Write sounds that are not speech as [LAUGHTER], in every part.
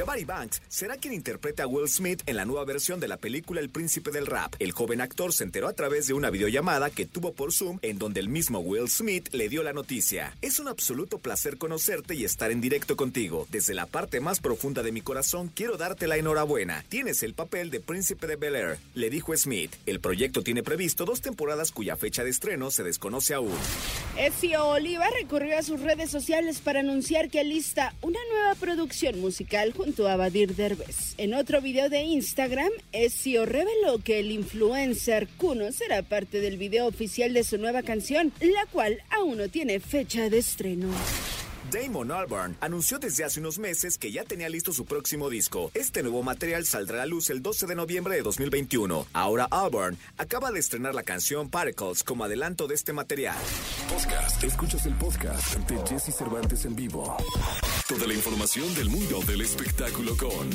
Jabari Banks será quien interpreta a Will Smith en la nueva versión de la película El Príncipe del Rap. El joven actor se enteró a través de una videollamada que tuvo por Zoom en donde el mismo Will Smith le dio la noticia. Es un absoluto placer conocerte y estar en directo contigo. Desde la parte más profunda de mi corazón quiero darte la enhorabuena. Tienes el papel de Príncipe de Bel Air, le dijo Smith. El proyecto tiene previsto dos temporadas cuya fecha de estreno se desconoce aún. Ezio Oliva recurrió a sus redes sociales para anunciar que lista una nueva producción musical junto a Badir Derbez. En otro video de Instagram, Ezio reveló que el influencer Kuno será parte del video oficial de su nueva canción, la cual aún no tiene fecha de estreno. Damon Albarn anunció desde hace unos meses que ya tenía listo su próximo disco. Este nuevo material saldrá a luz el 12 de noviembre de 2021. Ahora Albarn acaba de estrenar la canción Particles como adelanto de este material. Podcast. Escuchas el podcast de Jesse Cervantes en vivo. Toda la información del mundo del espectáculo con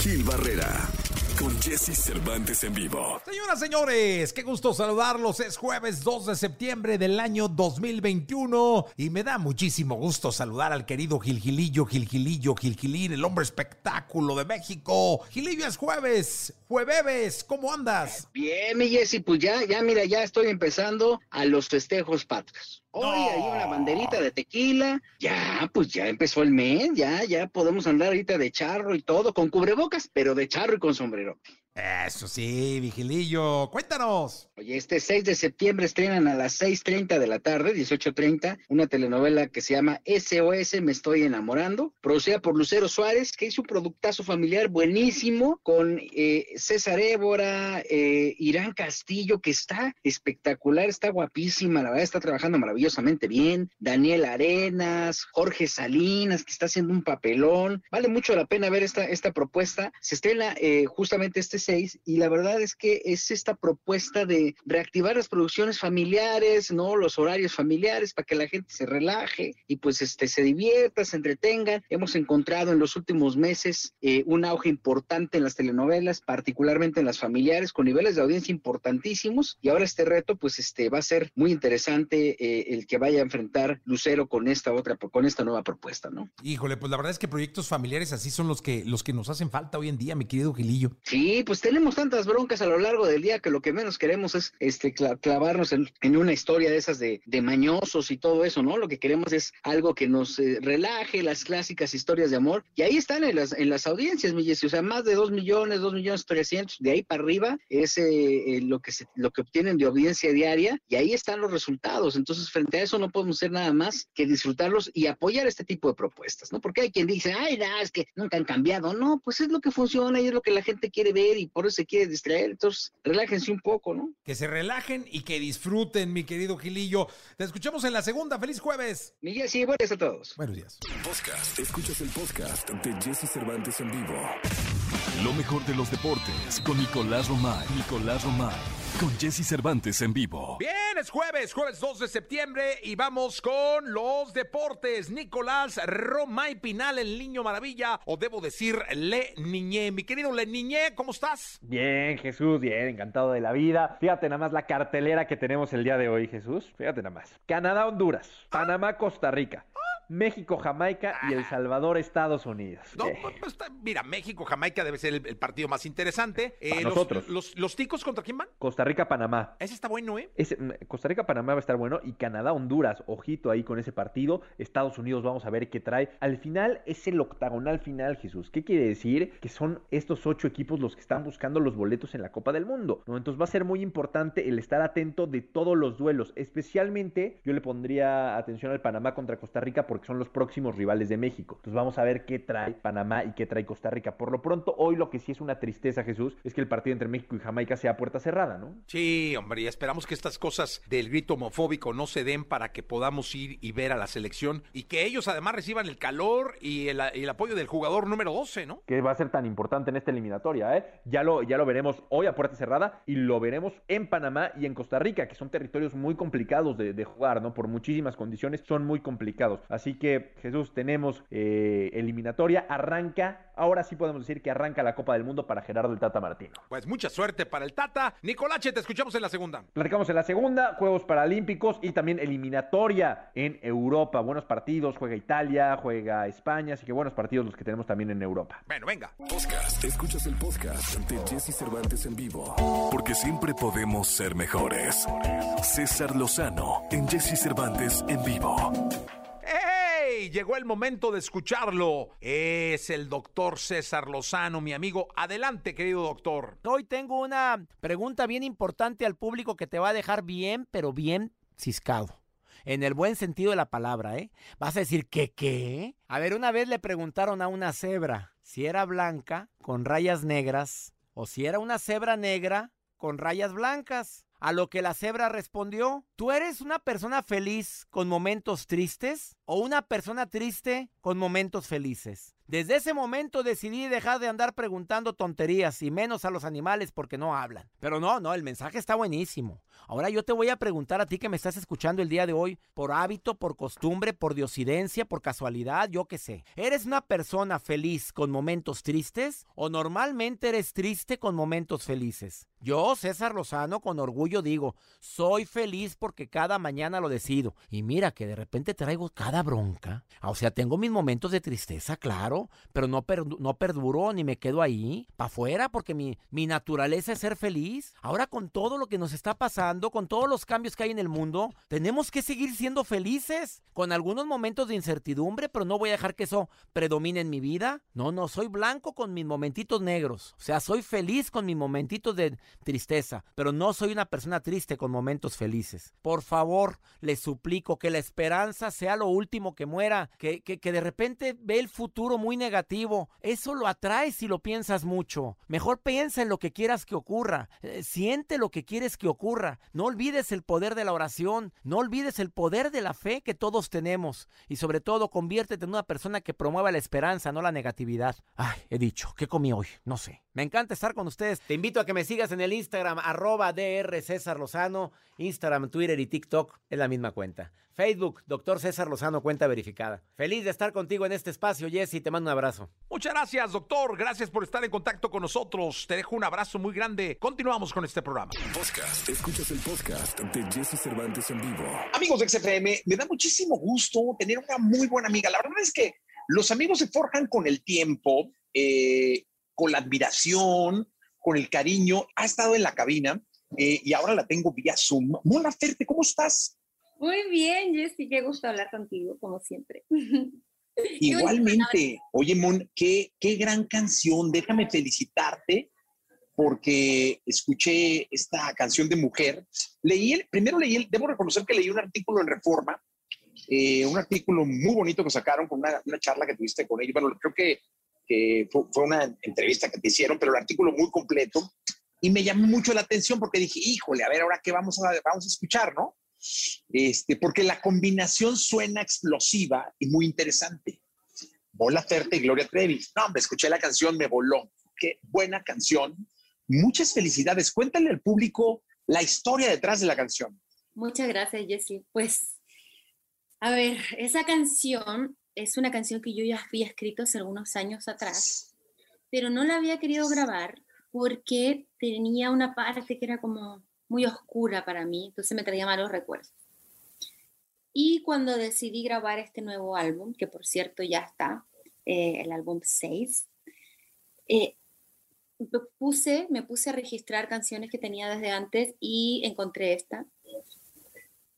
Gil Barrera. Con Jesse Cervantes en vivo. Señoras, señores, qué gusto saludarlos. Es jueves 2 de septiembre del año 2021 y me da muchísimo gusto saludar al querido Gilgilillo, Gilgilillo, Gilgilín, el hombre espectáculo de México. Gilillo es jueves, jueves, ¿cómo andas? Bien, mi Jesse, pues ya, ya, mira, ya estoy empezando a los festejos patrios. Hoy No. hay una banderita de tequila, ya, pues ya empezó el mes, ya, ya podemos andar ahorita de charro y todo, con cubrebocas, pero de charro y con sombrero. Eso sí, Vigilillo, cuéntanos. Oye, este 6 de septiembre estrenan a las 6.30 de la tarde, 18.30, una telenovela que se llama SOS Me Estoy Enamorando, producida por Lucero Suárez, que hizo un productazo familiar buenísimo con eh, César Évora, eh, Irán Castillo, que está espectacular, está guapísima, la verdad está trabajando maravillosamente bien, Daniel Arenas, Jorge Salinas, que está haciendo un papelón, vale mucho la pena ver esta, esta propuesta, se estrena eh, justamente este 6 y la verdad es que es esta propuesta de reactivar las producciones familiares, ¿no? Los horarios familiares para que la gente se relaje y pues este se divierta, se entretengan. Hemos encontrado en los últimos meses eh, un auge importante en las telenovelas, particularmente en las familiares, con niveles de audiencia importantísimos y ahora este reto pues este va a ser muy interesante eh, el que vaya a enfrentar Lucero con esta otra, con esta nueva propuesta, ¿no? Híjole, pues la verdad es que proyectos familiares así son los que, los que nos hacen falta hoy en día, mi querido Gilillo. Sí, pues tenemos tantas broncas a lo largo del día que lo que menos queremos es este cla- clavarnos en, una historia de esas de, mañosos y todo eso, ¿no? Lo que queremos es algo que nos eh, relaje, las clásicas historias de amor. Y ahí están en las, en las audiencias, mi Jessy. O sea, más de 2 millones, 2 millones 300, de ahí para arriba es eh, eh, lo, que se, lo que obtienen de audiencia diaria y ahí están los resultados. Entonces, frente a eso no podemos hacer nada más que disfrutarlos y apoyar este tipo de propuestas, ¿no? Porque hay quien dice, ay, no, es que nunca han cambiado. No, pues es lo que funciona y es lo que la gente quiere ver y por eso se quiere distraer. Entonces, relájense un poco, ¿no? Que se relajen y que disfruten, mi querido Gilillo. Te escuchamos en la segunda. ¡Feliz jueves! Miguel, sí, buenas a todos. Buenos días. Podcast. Escuchas el podcast de Jesse Cervantes en vivo. Lo mejor de los deportes con Nicolás Romay. Nicolás Romay. Con Jesse Cervantes en vivo. Bien, es jueves, jueves 2 de septiembre y vamos con los deportes. Nicolás Romay Pinal, el niño maravilla, o debo decir, Le Niñé. Mi querido Le Niñé, ¿cómo estás? Bien, Jesús, bien, encantado de la vida. Fíjate nada más la cartelera que tenemos el día de hoy, Jesús. Fíjate nada más. Canadá, Honduras, Panamá, Costa Rica, México, Jamaica y El Salvador, Estados Unidos. No, Eh, pues, está- mira, México, Jamaica debe ser el, el partido más interesante. Eh, Para los, nosotros. Los, los ticos contra quién van? Costa Rica, Panamá. Ese está bueno, ¿eh? Ese, mm, Costa Rica, Panamá va a estar bueno y Canadá, Honduras, ojito ahí con ese partido. Estados Unidos, vamos a ver qué trae. Al final es el octagonal final, Jesús. ¿Qué quiere decir? Que son estos ocho equipos los que están buscando los boletos en la Copa del Mundo. ¿no? Entonces va a ser muy importante el estar atento de todos los duelos. Especialmente yo le pondría atención al Panamá contra Costa Rica porque son los próximos rivales de México. Entonces vamos a ver qué trae Panamá y qué trae Costa Rica. Por lo pronto, hoy lo que sí es una tristeza, Jesús, es que el partido entre México y Jamaica sea a puerta cerrada, ¿no? Sí, hombre, y esperamos que estas cosas del grito homofóbico no se den para que podamos ir y ver a la selección y que ellos además reciban el calor y el, y el apoyo del jugador número 12, ¿no? que va a ser tan importante en esta eliminatoria, ¿eh? Ya lo, ya lo veremos hoy a puerta cerrada y lo veremos en Panamá y en Costa Rica, que son territorios muy complicados de, de jugar, ¿no? Por muchísimas condiciones son muy complicados. Así Así que, Jesús, tenemos eh, eliminatoria. Arranca, ahora sí podemos decir que arranca la Copa del Mundo para Gerardo el Tata Martino. Pues mucha suerte para el Tata. Nicolache, te escuchamos en la segunda. Platicamos en la segunda, Juegos Paralímpicos y también eliminatoria en Europa. Buenos partidos, juega Italia, juega España, así que buenos partidos los que tenemos también en Europa. Bueno, venga. Podcast. Escuchas el podcast de Jesse Cervantes en vivo. Porque siempre podemos ser mejores. César Lozano en Jesse Cervantes en vivo. Llegó el momento de escucharlo. Es el doctor César Lozano, mi amigo. Adelante, querido doctor. Hoy tengo una pregunta bien importante al público que te va a dejar bien, pero bien ciscado. En el buen sentido de la palabra, ¿eh? Vas a decir, ¿qué qué? A ver, una vez le preguntaron a una cebra si era blanca con rayas negras o si era una cebra negra con rayas blancas. A lo que la cebra respondió, ¿tú eres una persona feliz con momentos tristes o una persona triste con momentos felices? Desde ese momento decidí dejar de andar preguntando tonterías y menos a los animales porque no hablan. Pero no, no, el mensaje está buenísimo. Ahora yo te voy a preguntar a ti que me estás escuchando el día de hoy, por hábito, por costumbre, por diosidencia, por casualidad, yo qué sé. ¿Eres una persona feliz con momentos tristes o normalmente eres triste con momentos felices? Yo, César Lozano, con orgullo digo, soy feliz porque cada mañana lo decido. Y mira que de repente traigo cada bronca. O sea, tengo mis momentos de tristeza, claro, pero no, perduro ni me quedo ahí, para afuera, porque mi, mi naturaleza es ser feliz. Ahora con todo lo que nos está pasando, con todos los cambios que hay en el mundo, tenemos que seguir siendo felices, con algunos momentos de incertidumbre, pero no voy a dejar que eso predomine en mi vida. No, no, soy blanco con mis momentitos negros. O sea, soy feliz con mis momentitos de tristeza, pero no soy una persona triste con momentos felices. Por favor, les suplico que la esperanza sea lo último que muera, que, que, de repente ve el futuro muy negativo. Eso lo atrae si lo piensas mucho. Mejor piensa en lo que quieras que ocurra. Eh, siente lo que quieres que ocurra. No olvides el poder de la oración. No olvides el poder de la fe que todos tenemos. Y sobre todo, conviértete en una persona que promueva la esperanza, no la negatividad. Ay, he dicho, ¿qué comí hoy? No sé. Me encanta estar con ustedes. Te invito a que me sigas en el Instagram, arroba DR César Lozano. Instagram, Twitter y TikTok es la misma cuenta. Facebook, Doctor César Lozano, cuenta verificada. Feliz de estar contigo en este espacio, Jesse. Te mando un abrazo. Muchas gracias, doctor. Gracias por estar en contacto con nosotros. Te dejo un abrazo muy grande. Continuamos con este programa. Podcast. Escuchas el podcast de Jesse Cervantes en vivo. Amigos de XFM, me da muchísimo gusto tener una muy buena amiga. La verdad es que los amigos se forjan con el tiempo, eh, con la admiración, con el cariño. Ha estado en la cabina eh, y ahora la tengo vía Zoom. Mona Ferte, ¿cómo estás? Muy bien, Jessy, qué gusto hablar contigo, como siempre. [LAUGHS] Igualmente, oye, Mon, qué, qué gran canción. Déjame felicitarte porque escuché esta canción de mujer. Leí el, primero leí, el, debo reconocer que leí un artículo en Reforma, eh, un artículo muy bonito que sacaron con una, una charla que tuviste con ellos. Bueno, creo que, que fue, fue, una entrevista que te hicieron, pero el artículo muy completo. Y me llamó mucho la atención porque dije, híjole, a ver, ahora qué vamos a, vamos a escuchar, ¿no? Este, porque la combinación suena explosiva y muy interesante. Bola Ferte y Gloria Trevi. No, hombre, escuché la canción, me voló. Qué buena canción. Muchas felicidades. Cuéntale al público la historia detrás de la canción. Muchas gracias, Jessie. Pues, a ver, esa canción es una canción que yo ya había escrito hace algunos años atrás, pero no la había querido grabar porque tenía una parte que era como muy oscura para mí, entonces me traía malos recuerdos. Y cuando decidí grabar este nuevo álbum, que por cierto ya está, eh, el álbum 6, eh, puse, me puse a registrar canciones que tenía desde antes y encontré esta.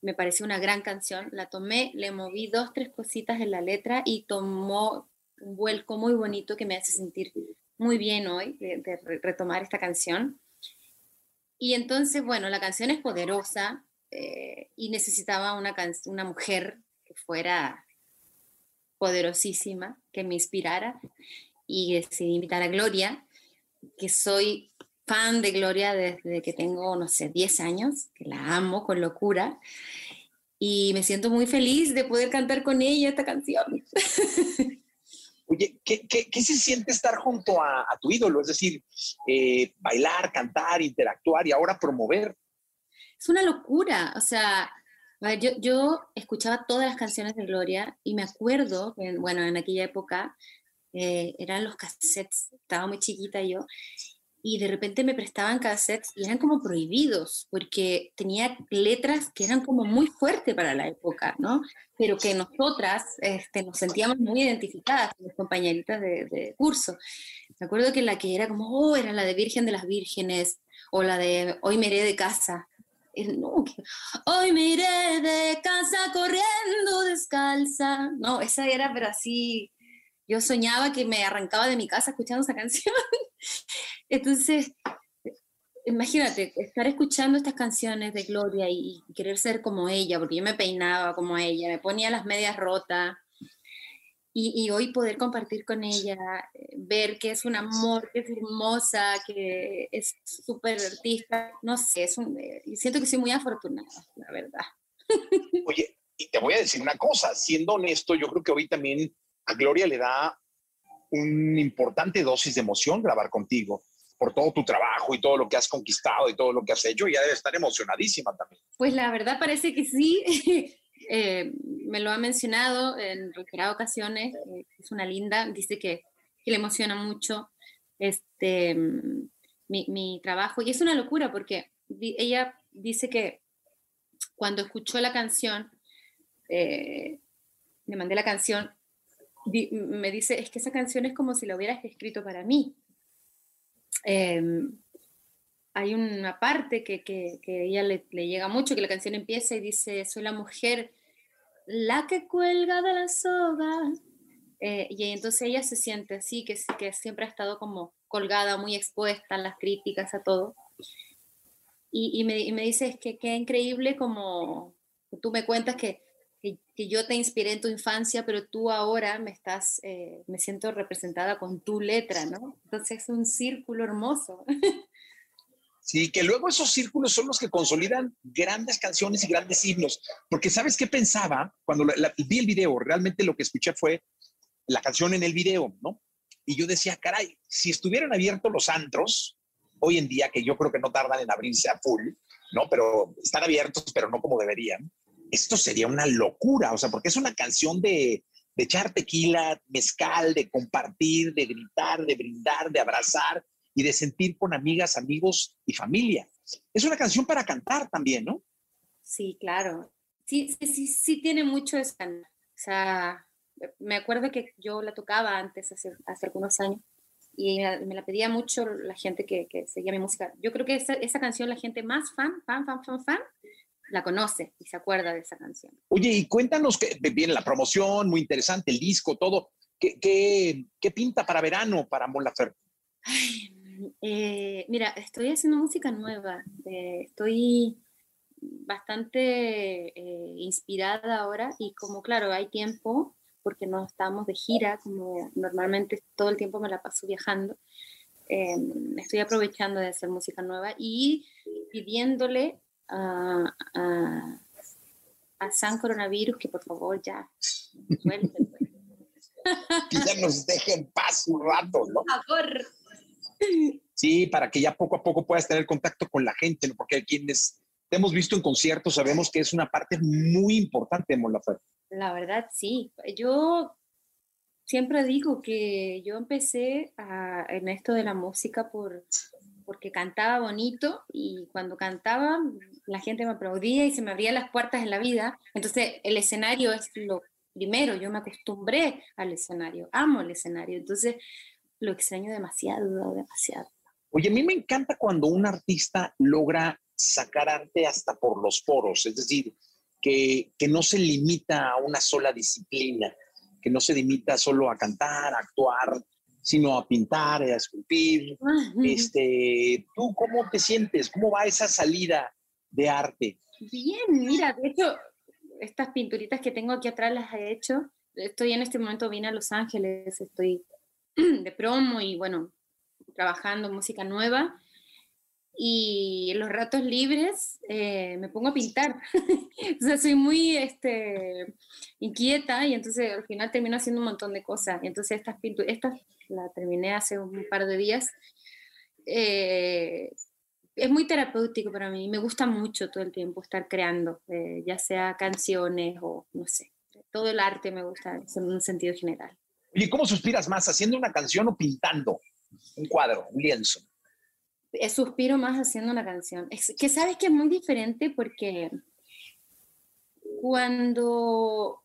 Me pareció una gran canción, la tomé, le moví dos, tres cositas en la letra y tomó un vuelco muy bonito que me hace sentir muy bien hoy de, de retomar esta canción. Y entonces, bueno, la canción es poderosa eh, y necesitaba una, una mujer que fuera poderosísima, que me inspirara. Y decidí invitar a Gloria, que soy fan de Gloria desde que tengo, no sé, 10 años, que la amo con locura. Y me siento muy feliz de poder cantar con ella esta canción. [LAUGHS] Oye, ¿qué, se siente estar junto a, tu ídolo? Es decir, eh, bailar, cantar, interactuar y ahora promover. Es una locura, o sea, yo, yo escuchaba todas las canciones de Gloria y me acuerdo, bueno, en aquella época eh, eran los cassettes, estaba muy chiquita yo, y de repente me prestaban cassettes y eran como prohibidos, porque tenía letras que eran como muy fuertes para la época, ¿no? Pero que nosotras este, nos sentíamos muy identificadas con las compañeritas de, de, curso. Me acuerdo que la que era como, oh, era la de Virgen de las Vírgenes, o la de Hoy me iré de casa. No, Hoy me iré de casa corriendo descalza. No, esa era, pero así, yo soñaba que me arrancaba de mi casa escuchando esa canción. [LAUGHS] Entonces, imagínate, estar escuchando estas canciones de Gloria y, querer ser como ella, porque yo me peinaba como ella, me ponía las medias rotas. Y, hoy poder compartir con ella, ver que es un amor, que es hermosa, que es súper artista, no sé, eh, siento que soy muy afortunada, la verdad. [LAUGHS] Oye, y te voy a decir una cosa, siendo honesto, yo creo que hoy también a Gloria le da una importante dosis de emoción grabar contigo por todo tu trabajo y todo lo que has conquistado y todo lo que has hecho, ya debe estar emocionadísima también. Pues la verdad parece que sí. [LAUGHS] Eh, me lo ha mencionado en reiteradas ocasiones, eh, es una linda, dice que, le emociona mucho este, mi, mi, trabajo y es una locura porque ella dice que cuando escuchó la canción, eh, le mandé la canción, me dice, es que esa canción es como si la hubieras escrito para mí. Em, hay una parte que, que, ella le, le, llega mucho, que la canción empieza y dice, soy la mujer, la que cuelga de la soga. Eh, y entonces ella se siente así, que, que siempre ha estado como colgada, muy expuesta a las críticas, a todo. Y, y, me, y me dice, es que qué increíble como tú me cuentas que que, yo te inspiré en tu infancia, pero tú ahora me estás, eh, me siento representada con tu letra, ¿no? Entonces es un círculo hermoso. Sí, que luego esos círculos son los que consolidan grandes canciones y grandes himnos. Porque ¿sabes qué pensaba? Cuando vi el video, realmente lo que escuché fue la canción en el video, ¿no? Y yo decía, caray, si estuvieran abiertos los antros, hoy en día, que yo creo que no tardan en abrirse a full, ¿no? Pero están abiertos, pero no como deberían esto sería una locura, o sea, porque es una canción de, echar tequila, mezcal, de compartir, de gritar, de brindar, de abrazar y de sentir con amigas, amigos y familia. Es una canción para cantar también, ¿no? Sí, claro. Sí, sí, sí, sí tiene mucho de O sea, me acuerdo que yo la tocaba antes, hace, hace algunos años, y me la pedía mucho la gente que, que seguía mi música. Yo creo que esa, esa canción, la gente más fan, fan, fan, fan, fan, la conoce y se acuerda de esa canción. Oye, y cuéntanos que viene la promoción, muy interesante, el disco, todo. ¿Qué, qué, pinta para verano para Mon eh, mira, estoy haciendo música nueva. Eh, estoy bastante eh, inspirada ahora y como claro, hay tiempo porque no estamos de gira, como normalmente todo el tiempo me la paso viajando. estoy aprovechando de hacer música nueva y pidiéndole a, a, San Coronavirus que por favor ya que ya nos dejen paz un rato, ¿no? Por favor. Sí, para que ya poco a poco puedas tener contacto con la gente, ¿no? porque quienes te hemos visto en conciertos sabemos que es una parte muy importante de Molafer. La verdad, sí. Yo siempre digo que yo empecé en esto de la música por, porque cantaba bonito y cuando cantaba la gente me aplaudía y se me abrían las puertas en la vida. Entonces el escenario es lo primero, yo me acostumbré al escenario, amo el escenario, entonces lo extraño demasiado, demasiado. Oye, a mí me encanta cuando un artista logra sacar arte hasta por los poros, es decir, que, que no se limita a una sola disciplina, que no se limita solo a cantar, a actuar, sino a pintar, a esculpir. Este, ¿Tú cómo te sientes? ¿Cómo va esa salida de arte? Bien, mira, de hecho, estas pinturitas que tengo aquí atrás las he hecho. Estoy en este momento, vine a Los Ángeles, estoy [CLEARS THROAT] de promo y bueno, trabajando música nueva y los ratos libres eh, me pongo a pintar. [LAUGHS] o sea, soy muy este, inquieta y entonces al final termino haciendo un montón de cosas. Y entonces estas pinturas, estas la terminé hace un par de días. Eh, es muy terapéutico para mí. Me gusta mucho todo el tiempo estar creando, eh, ya sea canciones o no sé. Todo el arte me gusta en un sentido general. ¿Y ¿cómo suspiras más? ¿Haciendo una canción o pintando un cuadro, un lienzo? Eh, suspiro más haciendo una canción. Es que sabes que es muy diferente porque cuando,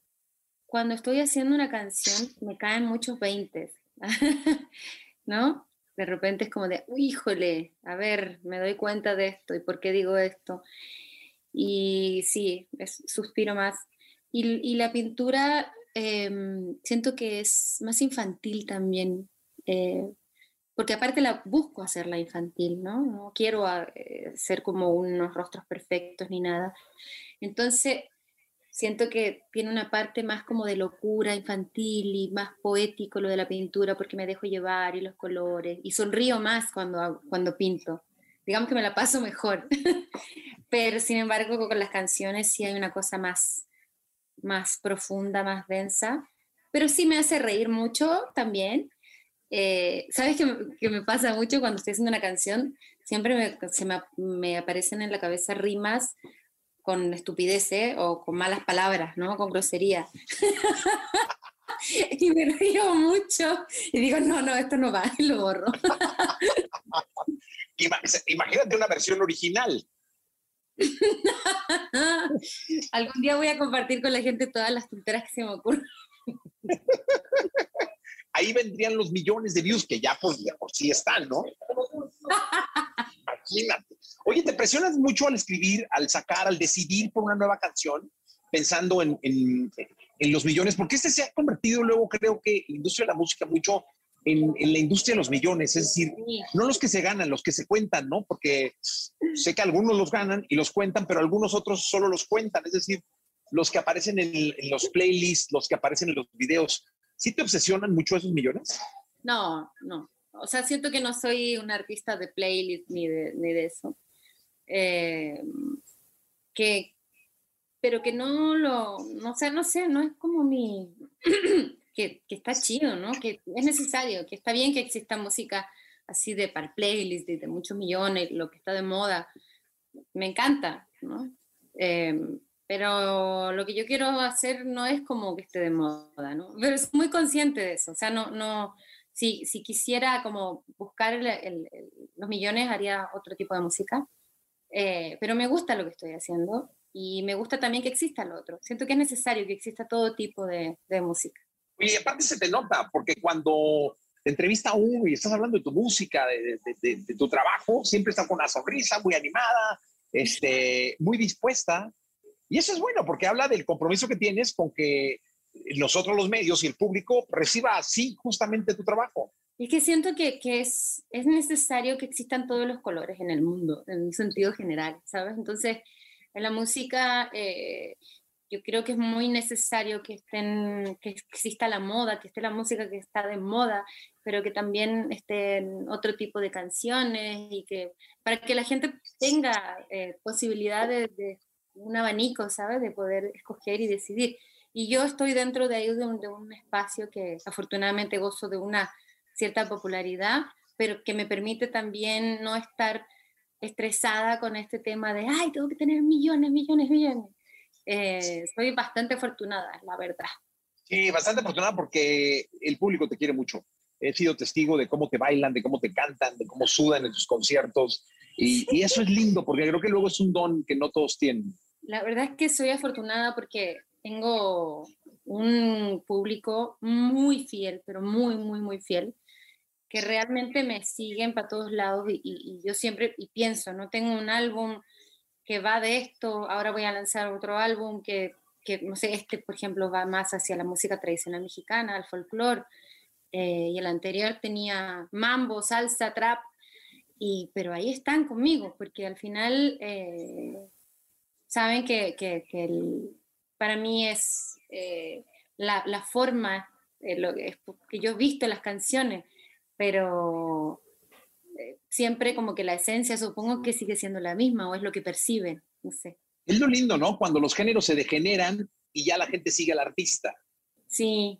cuando estoy haciendo una canción me caen muchos veintes, [LAUGHS] ¿no? De repente es como de, híjole, a ver, me doy cuenta de esto y por qué digo esto. Y sí, suspiro más. Y, la pintura em, siento que es más infantil también. Eh, porque aparte la busco hacerla infantil, ¿no? No quiero ah, eh, ser como unos rostros perfectos ni nada. Entonces, siento que tiene una parte más como de locura infantil y más poético lo de la pintura porque me dejo llevar y los colores y sonrío más cuando, cuando pinto. Digamos que me la paso mejor. [LAUGHS] Pero sin embargo, con las canciones sí hay una cosa más, más profunda, más densa. Pero sí me hace reír mucho también eh, ¿Sabes qué, me pasa mucho cuando estoy haciendo una canción? Siempre me, se me, aparecen en la cabeza rimas con estupideces o con malas palabras, ¿no? Con grosería. [LAUGHS] y me río mucho y digo, no, no, esto no va, y [LAUGHS] lo borro. [LAUGHS] Imagínate una versión original. Algún día voy a compartir con la gente todas las tonteras que se me ocurren ahí vendrían los millones de views que ya por, sí están, ¿no? Imagínate. Oye, ¿te presionas mucho al escribir, al sacar, al decidir por una nueva canción, pensando en, los millones? Porque este se ha convertido luego, creo que, la industria de la música mucho en, la industria de los millones, es decir, no los que se ganan, los que se cuentan, ¿no? Porque sé que algunos los ganan y los cuentan, pero algunos otros solo los cuentan, es decir, los que aparecen en, en los playlists, los que aparecen en los videos. ¿Sí te obsesionan mucho esos millones? No, no. O sea, siento que no soy un artista de playlist ni de, ni de eso. Eh, que, pero que no lo, no sé, no sé, no es como mi, [CLEARS THROAT] que, que, está chido, ¿no? Que es necesario, que está bien que exista música así de para playlist, de, de muchos millones, lo que está de moda. Me encanta, ¿no? Eh, pero lo que yo quiero hacer no es como que esté de moda, ¿no? Pero soy muy consciente de eso, o sea, no, no, si, si quisiera como buscar los millones haría otro tipo de música, eh, pero me gusta lo que estoy haciendo y me gusta también que exista lo otro, siento que es necesario que exista todo tipo de, de música. Y aparte se te nota, porque cuando te entrevista a uno y estás hablando de tu música, de, de, de tu trabajo, siempre está con una sonrisa, muy animada, este, muy dispuesta y eso es bueno porque habla del compromiso que tienes con que nosotros los medios y el público reciba así justamente tu trabajo. Es que siento que, que, es, es necesario que existan todos los colores en el mundo, en un sentido general, ¿sabes? Entonces, en la música, eh, yo creo que es muy necesario que, estén, que exista la moda, que esté la música que está de moda, pero que también estén otro tipo de canciones y que para que la gente tenga eh, posibilidades de un abanico, ¿sabes? De poder escoger y decidir. Y yo estoy dentro de ahí de un, de un espacio que afortunadamente gozo de una cierta popularidad, pero que me permite también no estar estresada con este tema de, ay, tengo que tener millones, millones, millones. Eh, soy bastante afortunada, la verdad. Sí, bastante afortunada porque el público te quiere mucho. He sido testigo de cómo te bailan, de cómo te cantan, de cómo sudan en tus conciertos. Y, y eso es lindo porque creo que luego es un don que no todos tienen. La verdad es que soy afortunada porque tengo un público muy fiel, pero muy, muy, muy fiel, que realmente me siguen para todos lados y, yo siempre y pienso, no tengo un álbum que va de esto, ahora voy a lanzar otro álbum que, que no sé, este por ejemplo va más hacia la música tradicional mexicana, al folclore, eh, y el anterior tenía mambo, salsa, trap, y, pero ahí están conmigo, porque al final... Eh, saben que, que, para mí es eh, la, la, forma, eh, lo, que yo he visto las canciones, pero eh, siempre como que la esencia supongo que sigue siendo la misma o es lo que perciben, no sé. Es lo lindo, ¿no? Cuando los géneros se degeneran y ya la gente sigue al artista. Sí,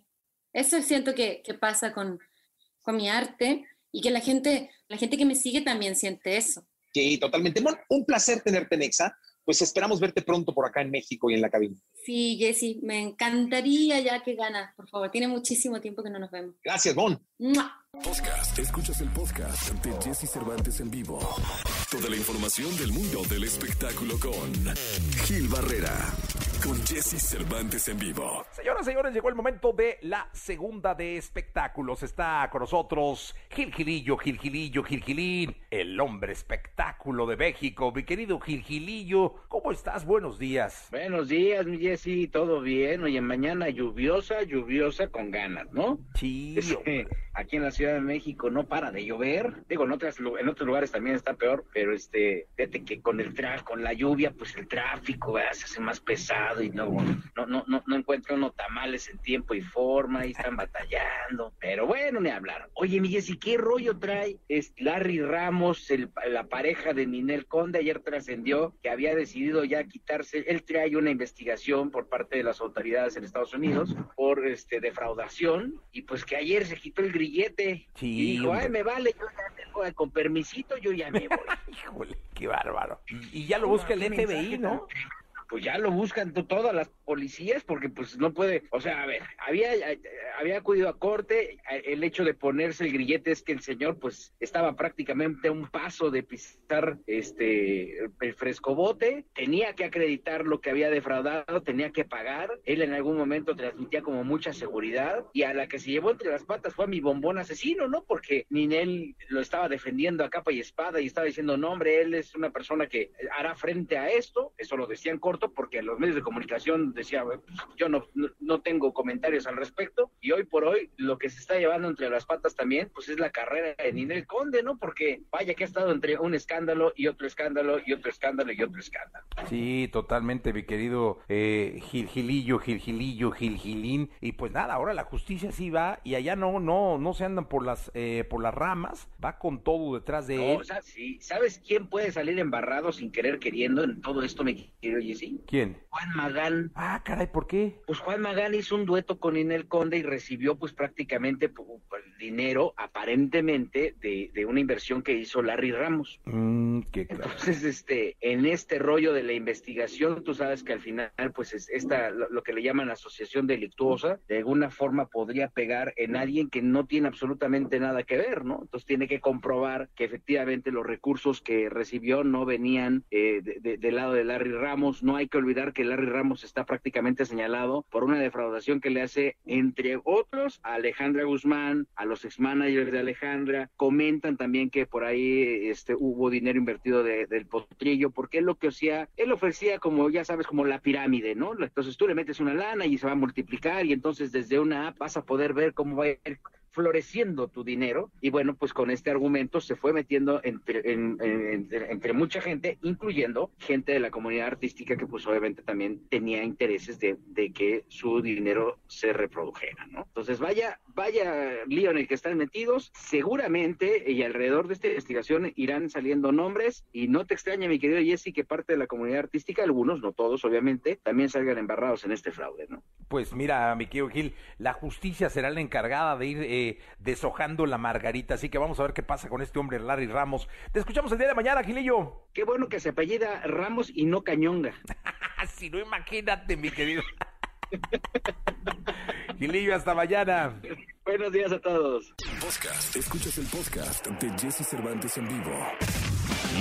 eso siento que, que pasa con, con mi arte y que la gente, la gente que me sigue también siente eso Sí, totalmente. Bueno, un placer tenerte, Nexa. Pues esperamos verte pronto por acá en México y en la cabina. Sí, Jessy, me encantaría ya que ganas, por favor. Tiene muchísimo tiempo que no nos vemos. Gracias, Bon. Podcast. Escuchas el podcast de Jesse Cervantes en vivo. Toda la información del mundo del espectáculo con Gil Barrera. Con Jesse Cervantes en vivo. Señoras y señores, llegó el momento de la segunda de espectáculos. Está con nosotros Gil Gilillo, Gil Gilillo, Gil Gilín, el hombre espectáculo de México. Mi querido Gil Gilillo, ¿cómo estás? Buenos días. Buenos días, mi Jessy, todo bien. Oye, mañana lluviosa, lluviosa con ganas, ¿no? Sí. [LAUGHS] Este, aquí en la Ciudad de México no para de llover. Digo, en, otras, en otros lugares también está peor, pero este, fíjate que con el tra con la lluvia, pues el tráfico ¿verdad? se hace más pesado y no, no, no, no, no encuentra uno tamales en tiempo y forma y están batallando. Pero bueno, ni hablar. Oye, mi Jessy, ¿qué rollo trae es Larry Ramos, el- la pareja de Ninel Conde? Ayer trascendió que había decidido ya quitarse, él trae una investigación por parte de las autoridades en Estados Unidos por este defraudación y pues que ayer se quitó el grillete Sí, y dijo, hombre. ay, me vale, yo ya tengo, con permisito, yo ya me voy. [LAUGHS] Híjole, qué bárbaro. Y, y ya lo busca el FBI, ¿no? pues ya lo buscan to- todas las policías porque pues no puede, o sea, a ver, había había acudido a corte, el hecho de ponerse el grillete es que el señor pues estaba prácticamente a un paso de pisar este el frescobote, tenía que acreditar lo que había defraudado, tenía que pagar, él en algún momento transmitía como mucha seguridad y a la que se llevó entre las patas fue a mi bombón asesino, ¿no? Porque Ninel lo estaba defendiendo a capa y espada y estaba diciendo, no hombre, él es una persona que hará frente a esto, eso lo decía en corto porque los medios de comunicación decía, "Pues, yo no, no, tengo comentarios al respecto y hoy por hoy lo que se está llevando entre las patas también, pues es la carrera de Ninel Conde, ¿no? Porque vaya que ha estado entre un escándalo y otro escándalo y otro escándalo y otro escándalo. Sí, totalmente, mi querido eh, Gil Gilillo, Gil Gilillo, Gil Gilín. Y pues nada, ahora la justicia sí va y allá no, no, no se andan por las, eh, por las ramas, va con todo detrás de No, él. o sea, sí, ¿sabes quién puede salir embarrado sin querer queriendo en todo esto, mi querido Jessy? ¿Quién? Juan Magán. Ah, caray, ¿por qué? Pues Juan Magán hizo un dueto con Inel Conde y recibió pues prácticamente dinero aparentemente de, de una inversión que hizo Larry Ramos. Mm, qué. Entonces, este, en este rollo de la investigación, tú sabes que al final, pues es esta, lo, lo que le llaman asociación delictuosa, de alguna forma podría pegar en alguien que no tiene absolutamente nada que ver, ¿no? Entonces tiene que comprobar que efectivamente los recursos que recibió no venían eh, de- de- del lado de Larry Ramos. No hay que olvidar que Larry Ramos está prácticamente señalado por una defraudación que le hace, entre otros, a Alejandra Guzmán, a los ex-managers de Alejandra. Comentan también que por ahí este, hubo dinero invertido de- del potrillo, porque él lo que hacía, él ofrecía como, ya sabes, como la pirámide, ¿no? Entonces tú le metes una lana y se va a multiplicar y entonces desde una app vas a poder ver cómo va a ir floreciendo tu dinero. Y bueno pues con este argumento se fue metiendo entre, en- en- entre, entre mucha gente incluyendo gente de la comunidad artística que pues obviamente también tenía intereses de, de que su dinero se reprodujera no entonces vaya vaya lío en el que están metidos. Seguramente y alrededor de esta investigación irán saliendo nombres. Y no te extraña mi querido Jesse que parte de la comunidad artística algunos no todos obviamente también salgan embarrados en este fraude no Pues mira, mi querido Gil, la justicia será la encargada de ir eh, deshojando la margarita, así que vamos a ver qué pasa con este hombre Larry Ramos. Te escuchamos el día de mañana, Gilillo. qué bueno que se apellida Ramos y no Cañonga [LAUGHS] si no, imagínate, mi querido. [LAUGHS] Gilillo, hasta mañana. Buenos días a todos. Podcast. Escuchas el podcast de Jesse Cervantes en vivo.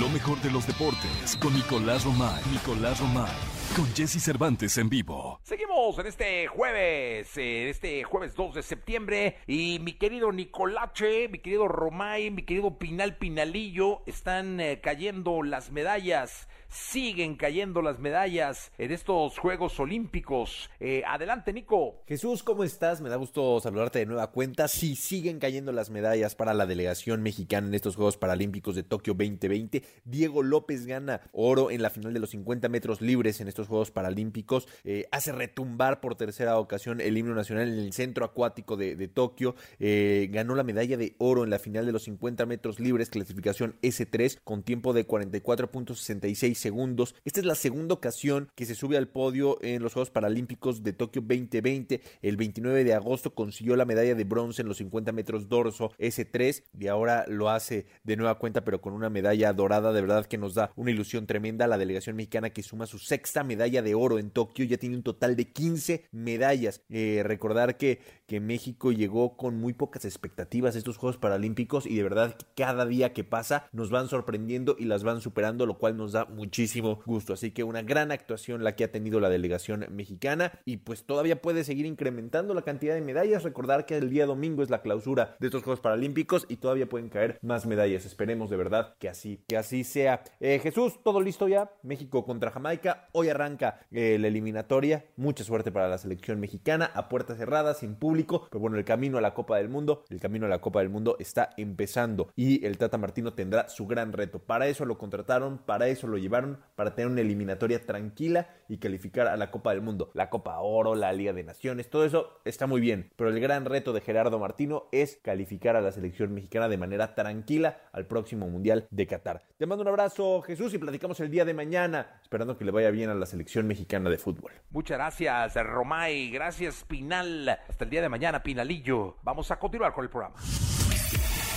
Lo mejor de los deportes con Nicolás Romay. Nicolás Romay. Con Jesse Cervantes en vivo. Seguimos en este jueves, en este jueves 2 de septiembre. Y mi querido Nicolache, mi querido Romay, mi querido Pinal Pinalillo, están eh, cayendo las medallas. Siguen cayendo las medallas en estos Juegos Olímpicos. Eh, adelante, Nico. Jesús, ¿cómo estás? Me da gusto saludarte de nueva cuenta. Sí, siguen cayendo las medallas para la delegación mexicana en estos Juegos Paralímpicos de Tokio 2020. Diego López gana oro en la final de los 50 metros libres en estos Juegos Paralímpicos. Eh, hace retumbar por tercera ocasión el himno nacional en el centro acuático de, Tokio. Eh, ganó la medalla de oro en la final de los 50 metros libres, clasificación S3, con tiempo de 44.66 segundos. Esta es la segunda ocasión que se sube al podio en los Juegos Paralímpicos de Tokio 2020. El 29 de agosto consiguió la medalla de bronce en los 50 metros dorso S3 y ahora lo hace de nueva cuenta, pero con una medalla dorada. De verdad que nos da una ilusión tremenda. La delegación mexicana que suma su sexta medalla de oro en Tokio ya tiene un total de 15 medallas. Eh, recordar que, que México llegó con muy pocas expectativas a estos Juegos Paralímpicos y de verdad que cada día que pasa nos van sorprendiendo y las van superando, lo cual nos da muchísimo gusto. Así que una gran actuación la que ha tenido la delegación mexicana y pues todavía puede seguir incrementando la cantidad de medallas. Recordar que el día domingo es la clausura de estos Juegos Paralímpicos y todavía pueden caer más medallas. Esperemos de verdad que así, que así sea. Eh, Jesús, todo listo ya. México contra Jamaica. Hoy arranca eh, la eliminatoria. Mucha suerte para la selección mexicana a puertas cerradas, sin público. Pero bueno, el camino a la Copa del Mundo, el camino a la Copa del Mundo está empezando y el Tata Martino tendrá su gran reto. Para eso lo contrataron, para eso lo llevaron, para tener una eliminatoria tranquila y calificar a la Copa del Mundo. La Copa Oro, la Liga de Naciones, todo eso está muy bien. Pero el gran reto de Gerardo Martino es calificar a la selección mexicana de manera tranquila al próximo Mundial de Qatar. Te mando un abrazo, Jesús, y platicamos el día de mañana, esperando que le vaya bien a la selección mexicana de fútbol. Muchas gracias, Romay. Gracias, Pinal. Hasta el día de mañana, Pinalillo. Vamos a continuar con el programa.